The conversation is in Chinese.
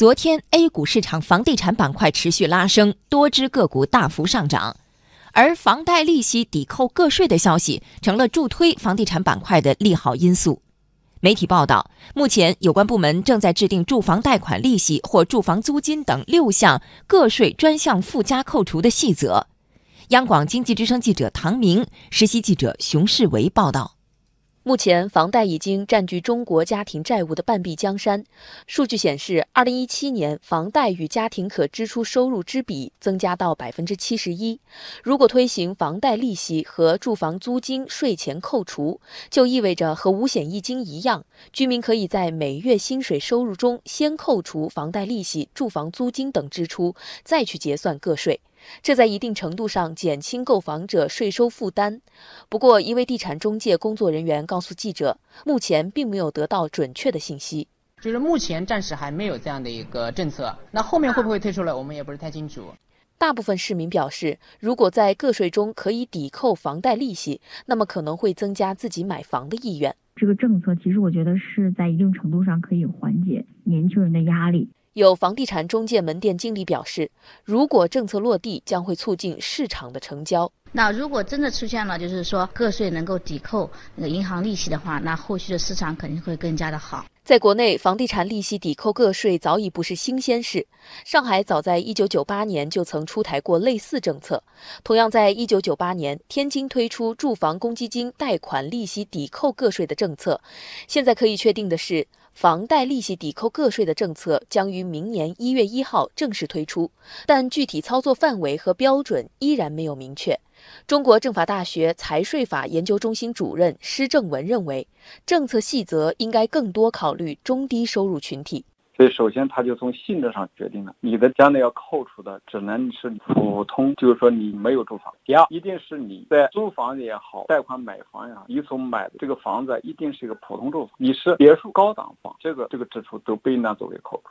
昨天 A 股市场房地产板块持续拉升，多只个股大幅上涨，而房贷利息抵扣个税的消息成了助推房地产板块的利好因素。媒体报道，目前有关部门正在制定住房贷款利息或住房租金等六项个税专项附加扣除的细则。央广经济之声记者唐明，实习记者熊世维报道。目前，房贷已经占据中国家庭债务的半壁江山。数据显示，二零一七年房贷与家庭可支出收入之比增加到百分之七十一。如果推行房贷利息和住房租金税前扣除，就意味着和五险一金一样，居民可以在每月薪水收入中先扣除房贷利息、住房租金等支出，再去结算个税。这在一定程度上减轻购房者税收负担。不过，一位地产中介工作人员告诉记者，目前并没有得到准确的信息，就是目前暂时还没有这样的一个政策。那后面会不会推出来，我们也不是太清楚。大部分市民表示，如果在个税中可以抵扣房贷利息，那么可能会增加自己买房的意愿。这个政策其实我觉得是在一定程度上可以缓解年轻人的压力。有房地产中介门店经理表示，如果政策落地，将会促进市场的成交。那如果真的出现了，就是说个税能够抵扣那个银行利息的话，那后续的市场肯定会更加的好。在国内，房地产利息抵扣个税早已不是新鲜事。上海早在1998年就曾出台过类似政策。同样，在1998年，天津推出住房公积金贷款利息抵扣个税的政策。现在可以确定的是。房贷利息抵扣个税的政策将于明年一月一号正式推出，但具体操作范围和标准依然没有明确。中国政法大学财税法研究中心主任施正文认为，政策细则应该更多考虑中低收入群体。所以，首先他就从性质上决定了，你的将来要扣除的只能是普通，就是说你没有住房。第二，一定是你在租房也好，贷款买房也好，你所买的这个房子一定是一个普通住房。你是别墅、高档房，这个这个支出都不应当作为扣除。